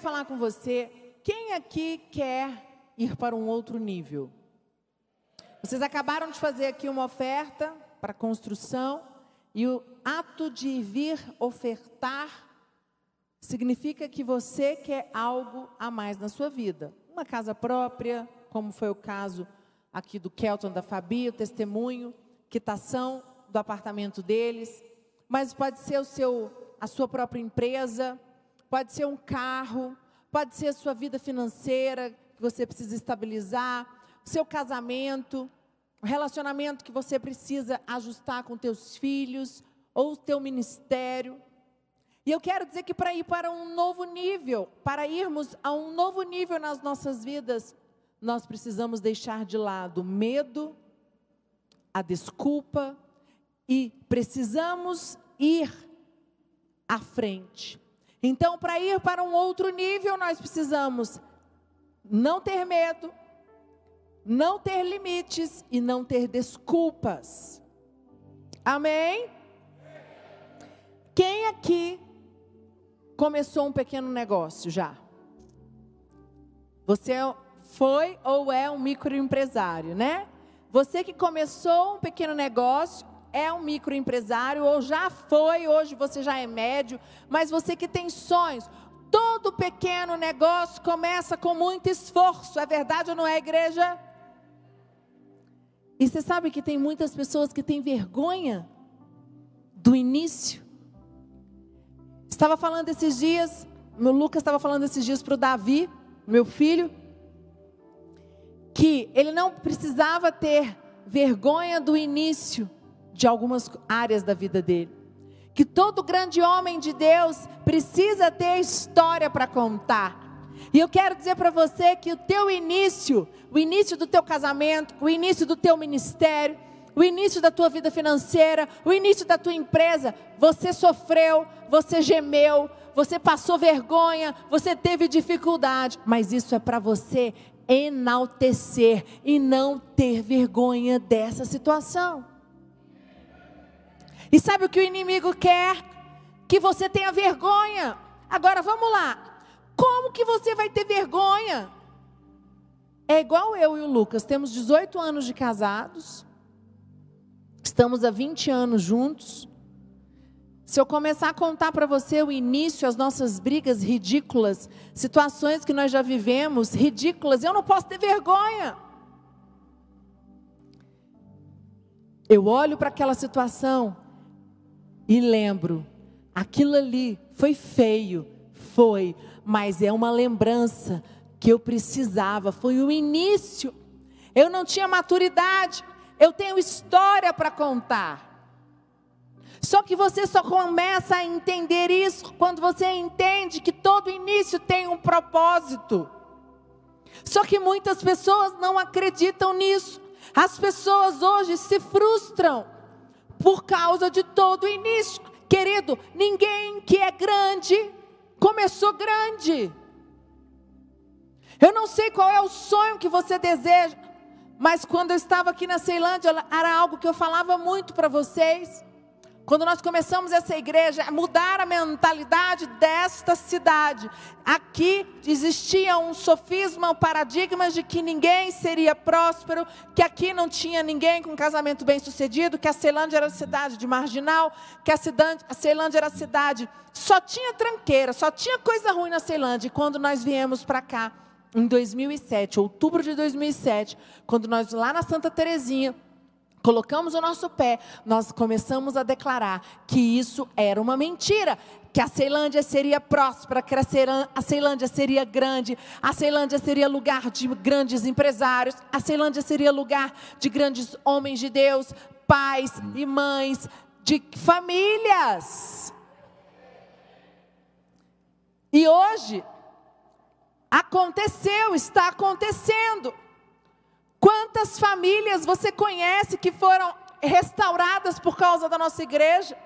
falar com você, quem aqui quer ir para um outro nível? Vocês acabaram de fazer aqui uma oferta para construção e o ato de vir ofertar significa que você quer algo a mais na sua vida. Uma casa própria, como foi o caso aqui do Kelton da Fabi, o testemunho, quitação do apartamento deles, mas pode ser o seu, a sua própria empresa, pode ser um carro, pode ser a sua vida financeira que você precisa estabilizar, seu casamento, o relacionamento que você precisa ajustar com teus filhos ou o teu ministério. E eu quero dizer que para ir para um novo nível, para irmos a um novo nível nas nossas vidas, nós precisamos deixar de lado o medo, a desculpa e precisamos ir à frente. Então, para ir para um outro nível, nós precisamos não ter medo, não ter limites e não ter desculpas. Amém? Quem aqui começou um pequeno negócio já? Você foi ou é um microempresário, né? Você que começou um pequeno negócio, é um microempresário ou já foi, hoje você já é médio, mas você que tem sonhos, todo pequeno negócio começa com muito esforço, é verdade ou não é, igreja? E você sabe que tem muitas pessoas que têm vergonha do início. Estava falando esses dias, meu Lucas estava falando esses dias para o Davi, meu filho, que ele não precisava ter vergonha do início de algumas áreas da vida dele. Que todo grande homem de Deus precisa ter história para contar. E eu quero dizer para você que o teu início, o início do teu casamento, o início do teu ministério, o início da tua vida financeira, o início da tua empresa, você sofreu, você gemeu, você passou vergonha, você teve dificuldade, mas isso é para você enaltecer e não ter vergonha dessa situação. E sabe o que o inimigo quer? Que você tenha vergonha. Agora vamos lá. Como que você vai ter vergonha? É igual eu e o Lucas, temos 18 anos de casados. Estamos há 20 anos juntos. Se eu começar a contar para você o início, as nossas brigas ridículas, situações que nós já vivemos, ridículas, eu não posso ter vergonha. Eu olho para aquela situação e lembro, aquilo ali foi feio, foi, mas é uma lembrança que eu precisava, foi o início. Eu não tinha maturidade, eu tenho história para contar. Só que você só começa a entender isso quando você entende que todo início tem um propósito. Só que muitas pessoas não acreditam nisso. As pessoas hoje se frustram por causa de todo o início. Querido, ninguém que é grande começou grande. Eu não sei qual é o sonho que você deseja, mas quando eu estava aqui na Ceilândia, era algo que eu falava muito para vocês. Quando nós começamos essa igreja, mudar a mentalidade desta cidade. Aqui existia um sofisma, um paradigma de que ninguém seria próspero, que aqui não tinha ninguém com casamento bem sucedido, que a Ceilândia era cidade de marginal, que a, cidade, a Ceilândia era cidade. Só tinha tranqueira, só tinha coisa ruim na Ceilândia. E quando nós viemos para cá, em 2007, outubro de 2007, quando nós lá na Santa Terezinha, colocamos o nosso pé, nós começamos a declarar que isso era uma mentira, que a Ceilândia seria próspera, que a Ceilândia seria grande, a Ceilândia seria lugar de grandes empresários, a Ceilândia seria lugar de grandes homens de Deus, pais e mães, de famílias. E hoje, aconteceu, está acontecendo. Quantas famílias você conhece que foram restauradas por causa da nossa igreja?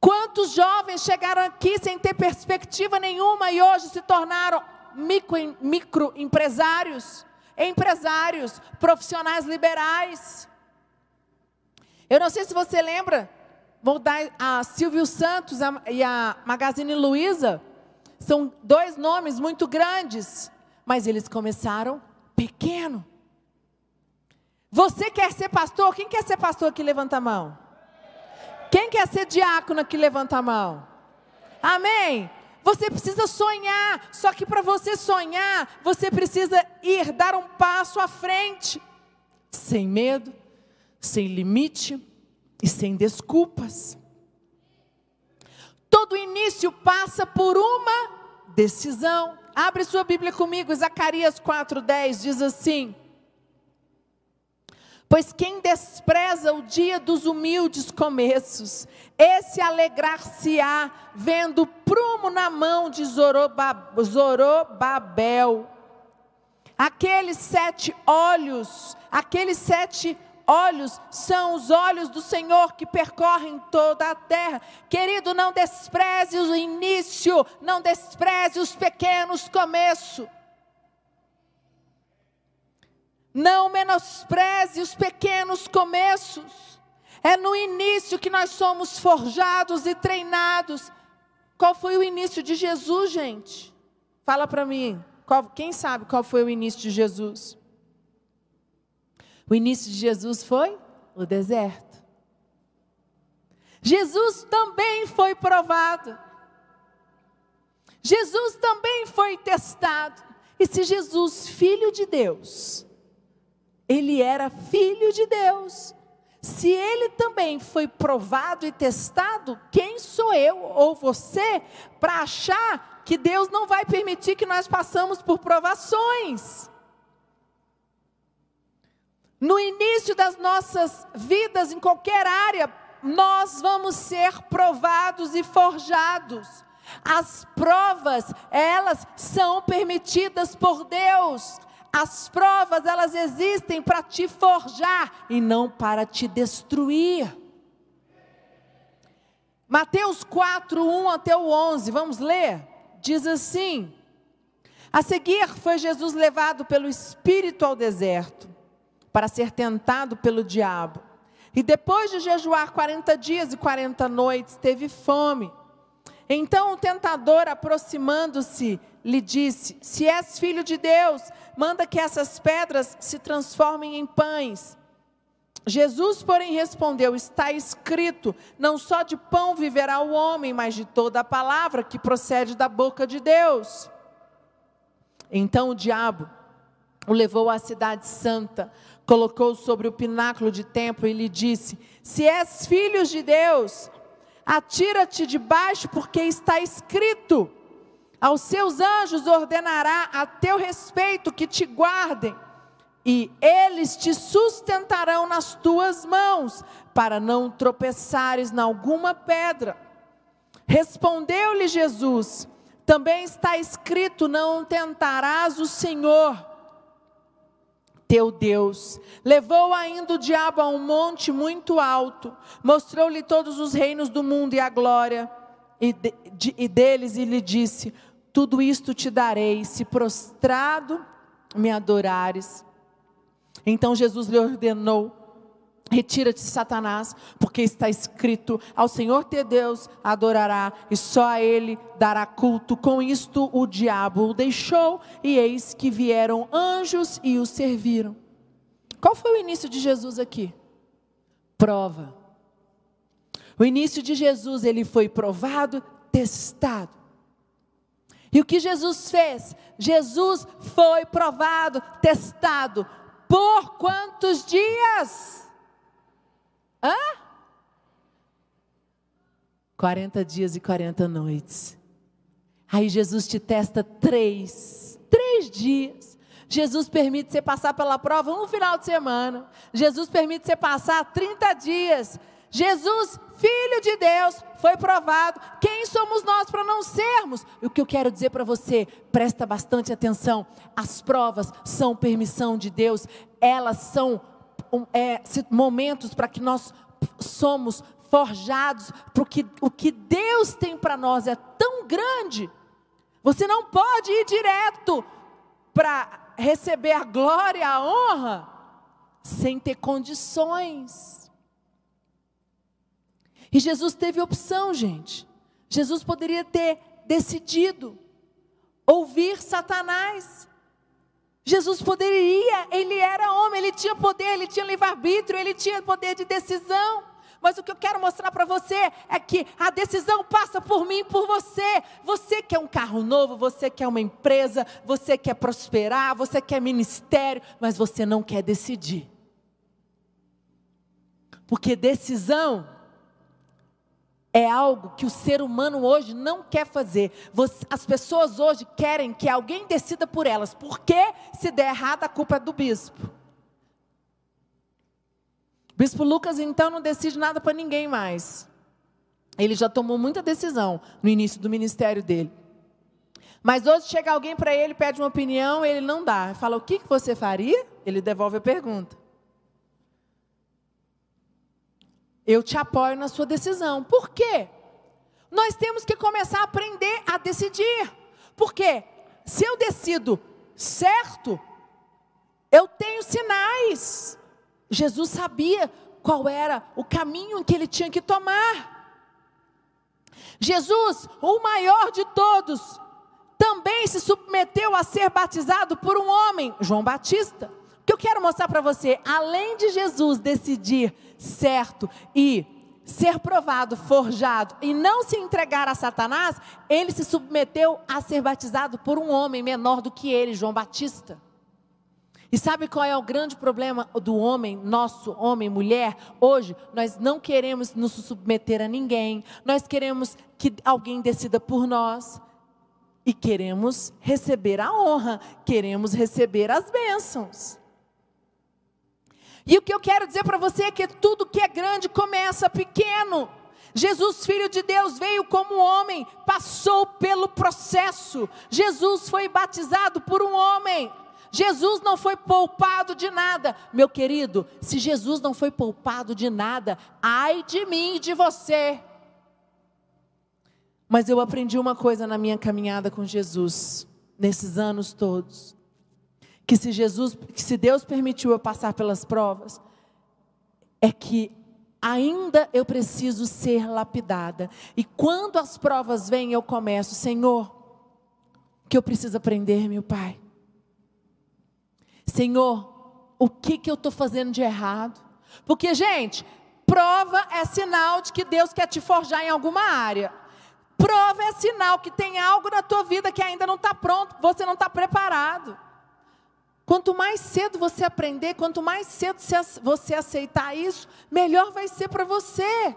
Quantos jovens chegaram aqui sem ter perspectiva nenhuma e hoje se tornaram micro, micro empresários, profissionais liberais? Eu não sei se você lembra, vou dar a Silvio Santos e a Magazine Luiza São dois nomes muito grandes, mas eles começaram pequeno. Você quer ser pastor? Quem quer ser pastor aqui? Levanta a mão. Quem quer ser diácono aqui? Levanta a mão. Amém. Você precisa sonhar, só que para você sonhar, você precisa ir, dar um passo à frente, sem medo, sem limite e sem desculpas. Todo início passa por uma decisão. Abre sua Bíblia comigo, Zacarias 4:10 diz assim: Pois quem despreza o dia dos humildes começos, esse alegrar-se-á vendo prumo na mão de Zorobabel. Aqueles sete olhos, aqueles sete olhos são os olhos do Senhor que percorrem toda a terra. Querido, não despreze o início, não despreze os pequenos começos. Não menospreze os pequenos começos. É no início que nós somos forjados e treinados. Qual foi o início de Jesus, gente? Fala para mim. Qual, quem sabe qual foi o início de Jesus? O início de Jesus foi o deserto. Jesus também foi provado. Jesus também foi testado. E se Jesus, filho de Deus, ele era filho de Deus. Se ele também foi provado e testado, quem sou eu ou você para achar que Deus não vai permitir que nós passamos por provações? No início das nossas vidas, em qualquer área, nós vamos ser provados e forjados. As provas, elas são permitidas por Deus. As provas, elas existem para te forjar e não para te destruir. Mateus 4, 1 até o 11, vamos ler? Diz assim: A seguir foi Jesus levado pelo Espírito ao deserto, para ser tentado pelo diabo. E depois de jejuar 40 dias e 40 noites, teve fome. Então o tentador, aproximando-se, lhe disse: Se és filho de Deus, manda que essas pedras se transformem em pães. Jesus, porém, respondeu: Está escrito: Não só de pão viverá o homem, mas de toda a palavra que procede da boca de Deus. Então o diabo o levou à cidade santa, colocou sobre o pináculo de templo e lhe disse: Se és filho de Deus, Atira-te debaixo, porque está escrito: Aos seus anjos ordenará a teu respeito que te guardem, e eles te sustentarão nas tuas mãos, para não tropeçares em alguma pedra. Respondeu-lhe Jesus: Também está escrito: Não tentarás o Senhor teu Deus. Levou ainda o diabo a um monte muito alto, mostrou-lhe todos os reinos do mundo e a glória e, de, de, e deles, e lhe disse: Tudo isto te darei, se prostrado me adorares. Então Jesus lhe ordenou: Retira-te, Satanás, porque está escrito: Ao Senhor teu Deus adorará, e só a Ele dará culto. Com isto o diabo o deixou, e eis que vieram anjos e o serviram. Qual foi o início de Jesus aqui? Prova. O início de Jesus, ele foi provado, testado. E o que Jesus fez? Jesus foi provado, testado. Por quantos dias? Hã? 40 dias e 40 noites. Aí Jesus te testa três, três dias. Jesus permite você passar pela prova um final de semana. Jesus permite você passar 30 dias. Jesus, Filho de Deus, foi provado. Quem somos nós para não sermos? O que eu quero dizer para você, presta bastante atenção. As provas são permissão de Deus, elas são é, momentos para que nós somos forjados, porque o que Deus tem para nós é tão grande, você não pode ir direto para receber a glória, a honra, sem ter condições. E Jesus teve opção, gente. Jesus poderia ter decidido ouvir Satanás. Jesus poderia, ele era homem, ele tinha poder, ele tinha livre-arbítrio, ele tinha poder de decisão. Mas o que eu quero mostrar para você é que a decisão passa por mim por você. Você quer um carro novo, você quer uma empresa, você quer prosperar, você quer ministério, mas você não quer decidir. Porque decisão é algo que o ser humano hoje não quer fazer. As pessoas hoje querem que alguém decida por elas, porque se der errado, a culpa é do bispo. O bispo Lucas, então, não decide nada para ninguém mais. Ele já tomou muita decisão no início do ministério dele. Mas hoje chega alguém para ele, pede uma opinião, ele não dá. Fala, o que, que você faria? Ele devolve a pergunta. Eu te apoio na sua decisão. Por quê? Nós temos que começar a aprender a decidir. Porque se eu decido certo, eu tenho sinais. Jesus sabia qual era o caminho que ele tinha que tomar. Jesus, o maior de todos, também se submeteu a ser batizado por um homem, João Batista. O que eu quero mostrar para você, além de Jesus decidir certo e ser provado, forjado e não se entregar a Satanás, ele se submeteu a ser batizado por um homem menor do que ele, João Batista. E sabe qual é o grande problema do homem, nosso homem, mulher? Hoje, nós não queremos nos submeter a ninguém, nós queremos que alguém decida por nós. E queremos receber a honra, queremos receber as bênçãos. E o que eu quero dizer para você é que tudo que é grande começa pequeno. Jesus, filho de Deus, veio como homem, passou pelo processo. Jesus foi batizado por um homem. Jesus não foi poupado de nada. Meu querido, se Jesus não foi poupado de nada, ai de mim e de você. Mas eu aprendi uma coisa na minha caminhada com Jesus, nesses anos todos que se Jesus, que se Deus permitiu eu passar pelas provas, é que ainda eu preciso ser lapidada. E quando as provas vêm, eu começo, Senhor, que eu preciso aprender, meu Pai. Senhor, o que que eu estou fazendo de errado? Porque, gente, prova é sinal de que Deus quer te forjar em alguma área. Prova é sinal que tem algo na tua vida que ainda não está pronto, você não está preparado. Quanto mais cedo você aprender, quanto mais cedo você aceitar isso, melhor vai ser para você.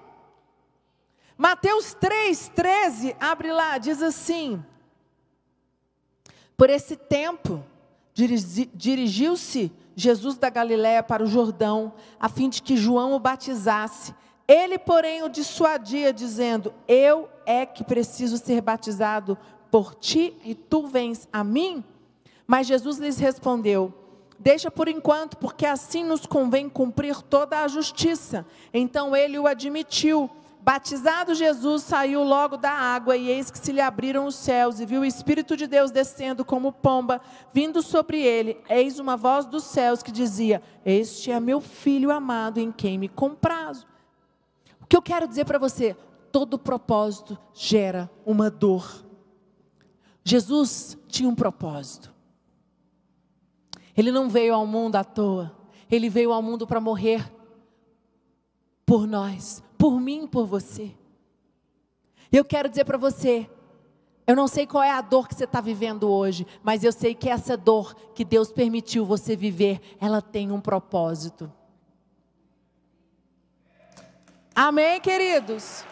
Mateus 3, 13, abre lá, diz assim: Por esse tempo, dirigiu-se Jesus da Galiléia para o Jordão, a fim de que João o batizasse. Ele, porém, o dissuadia, dizendo: Eu é que preciso ser batizado por ti, e tu vens a mim? Mas Jesus lhes respondeu: Deixa por enquanto, porque assim nos convém cumprir toda a justiça. Então ele o admitiu. Batizado Jesus saiu logo da água, e eis que se lhe abriram os céus, e viu o Espírito de Deus descendo como pomba, vindo sobre ele. Eis uma voz dos céus que dizia: Este é meu filho amado, em quem me comprazo. O que eu quero dizer para você? Todo propósito gera uma dor. Jesus tinha um propósito. Ele não veio ao mundo à toa. Ele veio ao mundo para morrer por nós, por mim, por você. Eu quero dizer para você, eu não sei qual é a dor que você está vivendo hoje, mas eu sei que essa dor que Deus permitiu você viver, ela tem um propósito. Amém, queridos?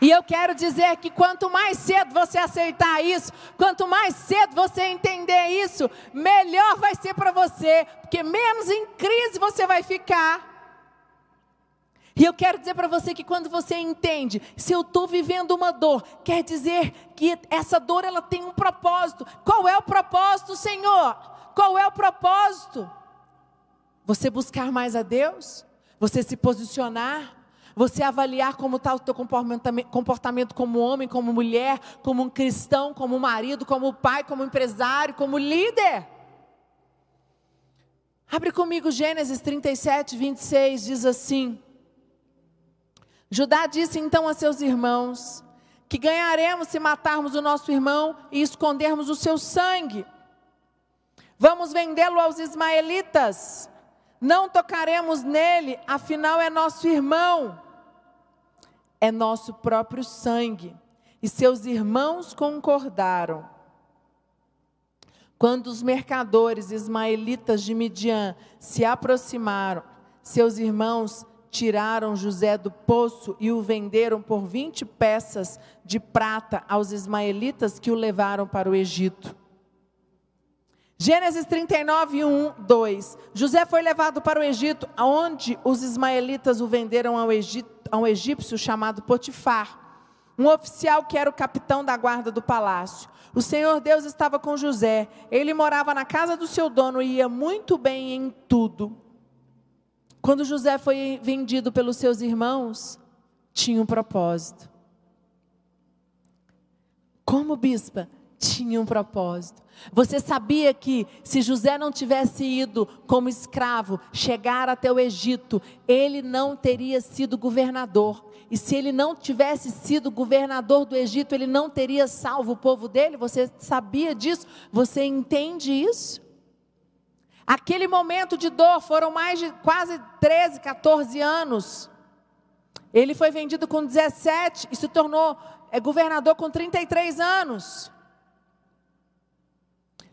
E eu quero dizer que quanto mais cedo você aceitar isso, quanto mais cedo você entender isso, melhor vai ser para você, porque menos em crise você vai ficar. E eu quero dizer para você que quando você entende, se eu estou vivendo uma dor, quer dizer que essa dor ela tem um propósito. Qual é o propósito, Senhor? Qual é o propósito? Você buscar mais a Deus? Você se posicionar? Você avaliar como está o teu comportamento como homem, como mulher, como um cristão, como marido, como pai, como empresário, como líder. Abre comigo Gênesis 37, 26, diz assim: Judá disse então a seus irmãos: que ganharemos se matarmos o nosso irmão e escondermos o seu sangue? Vamos vendê-lo aos ismaelitas? Não tocaremos nele, afinal é nosso irmão. É nosso próprio sangue. E seus irmãos concordaram. Quando os mercadores ismaelitas de Midian se aproximaram, seus irmãos tiraram José do poço e o venderam por 20 peças de prata aos ismaelitas que o levaram para o Egito. Gênesis 39, 1, 2. José foi levado para o Egito, onde os ismaelitas o venderam ao, Egito, a um egípcio chamado Potifar, um oficial que era o capitão da guarda do palácio. O Senhor Deus estava com José, ele morava na casa do seu dono e ia muito bem em tudo. Quando José foi vendido pelos seus irmãos, tinha um propósito. Como bispa, tinha um propósito. Você sabia que se José não tivesse ido como escravo, chegar até o Egito, ele não teria sido governador. E se ele não tivesse sido governador do Egito, ele não teria salvo o povo dele? Você sabia disso? Você entende isso? Aquele momento de dor foram mais de quase 13, 14 anos. Ele foi vendido com 17 e se tornou é, governador com 33 anos.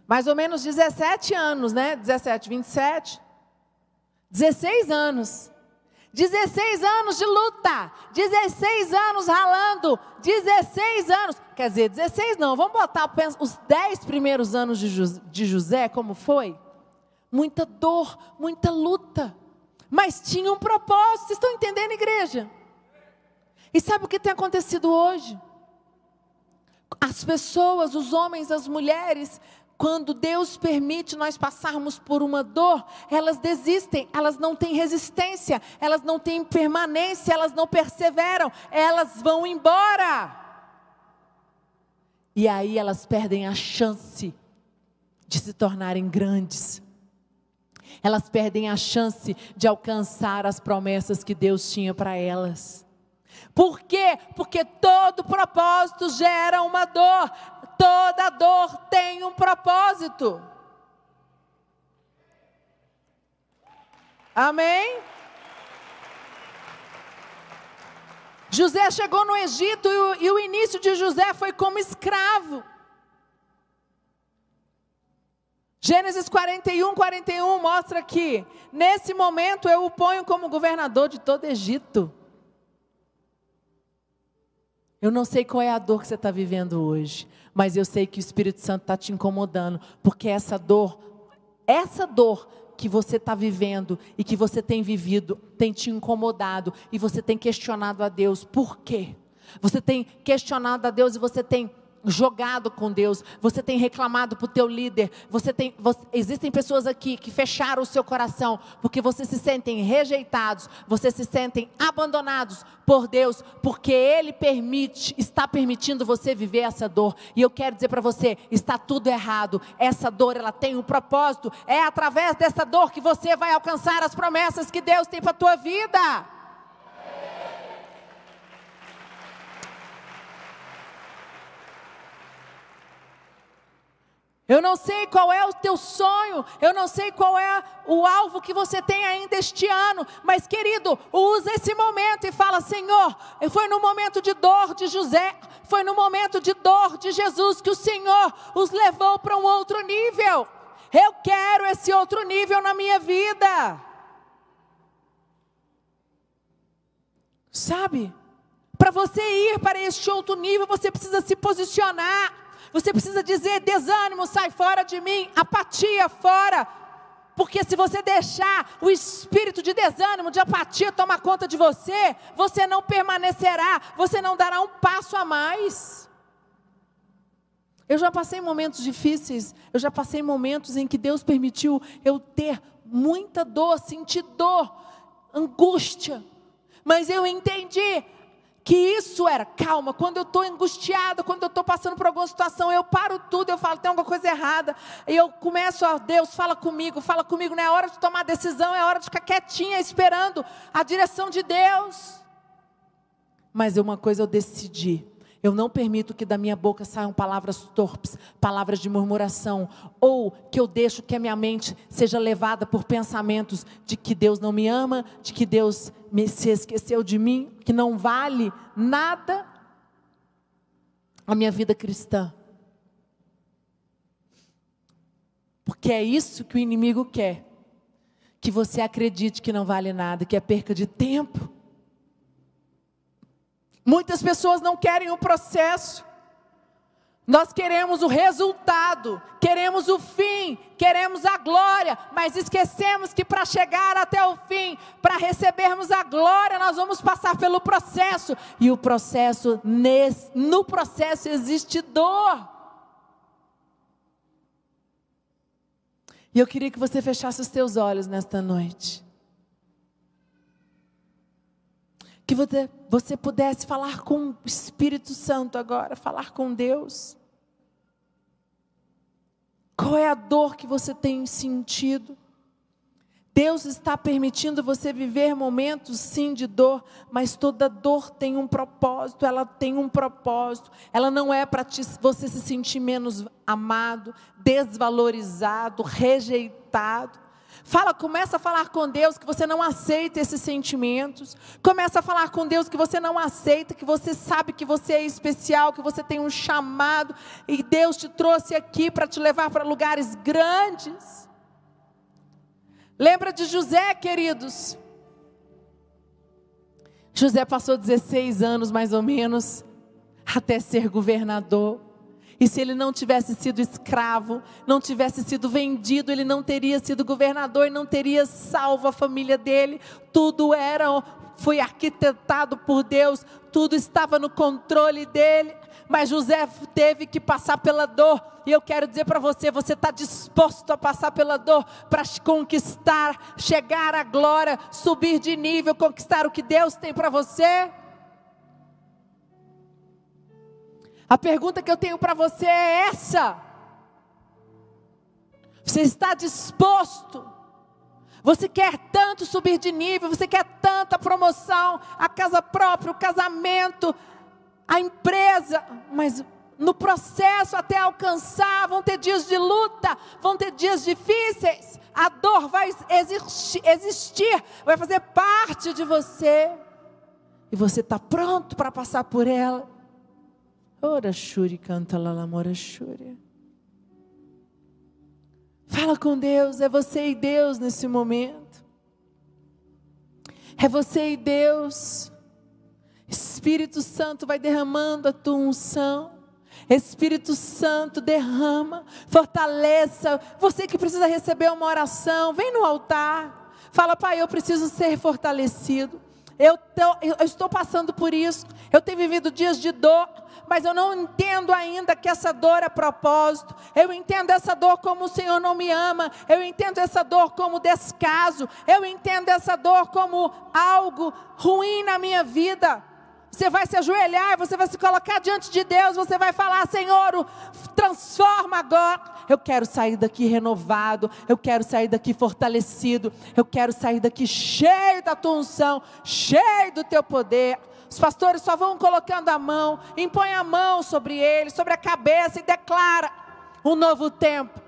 Mais ou menos 17 anos, né? 17, 27. 16 anos. 16 anos de luta, 16 anos ralando, 16 anos, quer dizer, 16 não, vamos botar os 10 primeiros anos de José, como foi? Muita dor, muita luta, mas tinha um propósito, vocês estão entendendo, igreja? E sabe o que tem acontecido hoje? As pessoas, os homens, as mulheres, quando Deus permite nós passarmos por uma dor, elas desistem, elas não têm resistência, elas não têm permanência, elas não perseveram, elas vão embora. E aí elas perdem a chance de se tornarem grandes. Elas perdem a chance de alcançar as promessas que Deus tinha para elas. Por quê? Porque todo propósito gera uma dor. Toda dor tem um propósito. Amém? José chegou no Egito e o, e o, início de José foi como escravo. Gênesis 41, 41 mostra que, nesse momento, eu o ponho como governador de todo Egito. Eu não sei qual é a dor que você está vivendo hoje, mas eu sei que o Espírito Santo está te incomodando, porque essa dor, essa dor que você está vivendo e que você tem vivido, tem te incomodado e você tem questionado a Deus, por quê? Você tem questionado a Deus e você tem jogado com Deus, você tem reclamado para o teu líder, você tem, você, existem pessoas aqui que fecharam o seu coração, porque você se sentem rejeitados, você se sentem abandonados por Deus, porque Ele permite, está permitindo você viver essa dor, e eu quero dizer para você, está tudo errado, essa dor ela tem um propósito, é através dessa dor que você vai alcançar as promessas que Deus tem para tua vida. Eu não sei qual é o teu sonho, eu não sei qual é o alvo que você tem ainda este ano, mas querido, use esse momento e fala: Senhor, foi no momento de dor de José, foi no momento de dor de Jesus que o Senhor os levou para um outro nível. Eu quero esse outro nível na minha vida. Sabe? Para você ir para este outro nível, você precisa se posicionar. Você precisa dizer: desânimo, sai fora de mim, apatia fora. Porque se você deixar o espírito de desânimo, de apatia tomar conta de você, você não permanecerá, você não dará um passo a mais. Eu já passei momentos difíceis, eu já passei momentos em que Deus permitiu eu ter muita dor, sentir dor, angústia. Mas eu entendi, que isso era, calma, quando eu estou angustiada, quando eu estou passando por alguma situação, eu paro tudo, eu falo, tem alguma coisa errada, e eu começo a, Deus, fala comigo, fala comigo, não é hora de tomar decisão, é hora de ficar quietinha, esperando a direção de Deus. Mas uma coisa eu decidi, Eu não permito que da minha boca saiam palavras torpes, palavras de murmuração, ou que eu deixo que a minha mente seja levada por pensamentos de que Deus não me ama, de que Deus me, se esqueceu de mim, que não vale nada a minha vida cristã. Porque é isso que o inimigo quer. Que você acredite que não vale nada, que é perca de tempo. Muitas pessoas não querem o processo. Nós queremos o resultado, queremos o fim, queremos a glória, mas esquecemos que para chegar até o fim, para recebermos a glória, nós vamos passar pelo processo, e o processo, no processo existe dor. E eu queria que você fechasse os teus olhos nesta noite. Que você, pudesse falar com o Espírito Santo agora, falar com Deus. Qual é a dor que você tem sentido? Deus está permitindo você viver momentos sim de dor, mas toda dor tem um propósito, ela tem um propósito. Ela não é para você se sentir menos amado, desvalorizado, rejeitado. Fala, começa a falar com Deus que você não aceita esses sentimentos. Começa a falar com Deus que você não aceita, que você sabe que você é especial, que você tem um chamado e Deus te trouxe aqui para te levar para lugares grandes. Lembra de José, queridos? José passou 16 anos mais ou menos até ser governador. E se ele não tivesse sido escravo, não tivesse sido vendido, ele não teria sido governador e não teria salvo a família dele. Tudo era foi arquitetado por Deus, tudo estava no controle dele. Mas José teve que passar pela dor. E eu quero dizer para você: você está disposto a passar pela dor para conquistar, chegar à glória, subir de nível, conquistar o que Deus tem para você? A pergunta que eu tenho para você é essa: Você está disposto? Você quer tanto subir de nível, você quer tanta promoção, a casa própria, o casamento, a empresa, mas no processo até alcançar, vão ter dias de luta, vão ter dias difíceis, a dor vai existir, vai fazer parte de você, e você está pronto para passar por ela. Ora Shuri canta lalamora Shuri. Fala com Deus, é você e Deus nesse momento. É você e Deus. Espírito Santo vai derramando a tua unção. Espírito Santo derrama, fortaleça. Você que precisa receber uma oração, vem no altar. Fala, Pai, eu preciso ser fortalecido. Eu, tô, eu estou passando por isso. Eu tenho vivido dias de dor mas eu não entendo ainda que essa dor é propósito. Eu entendo essa dor como o Senhor não me ama. Eu entendo essa dor como descaso. Eu entendo essa dor como algo ruim na minha vida. Você vai se ajoelhar, você vai se colocar diante de Deus, você vai falar: Senhor, transforma agora. Eu quero sair daqui renovado, eu quero sair daqui fortalecido, eu quero sair daqui cheio da tua unção, cheio do teu poder. Os pastores só vão colocando a mão, impõe a mão sobre ele, sobre a cabeça e declara um novo tempo,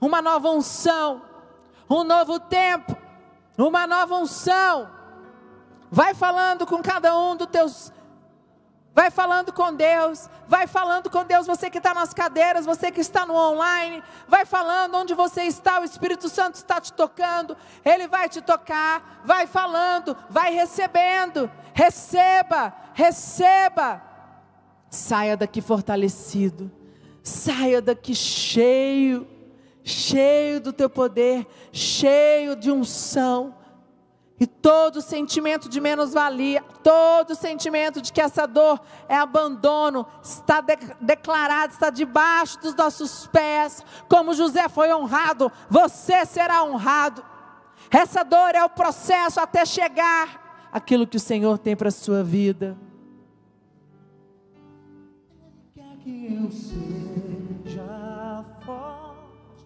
uma nova unção, um novo tempo, uma nova unção. Vai falando com cada um dos teus Vai falando com Deus, vai falando com Deus, você que está nas cadeiras, você que está no online, vai falando onde você está, o Espírito Santo está te tocando, Ele vai te tocar, vai falando, vai recebendo, receba, receba, saia daqui fortalecido, saia daqui cheio, cheio do teu poder, cheio de unção, e todo sentimento de menos-valia, todo sentimento de que essa dor é abandono, está de declarado, está debaixo dos nossos pés. Como José foi honrado, você será honrado. Essa dor é o processo até chegar aquilo que o Senhor tem para a sua vida. Quer que eu seja forte.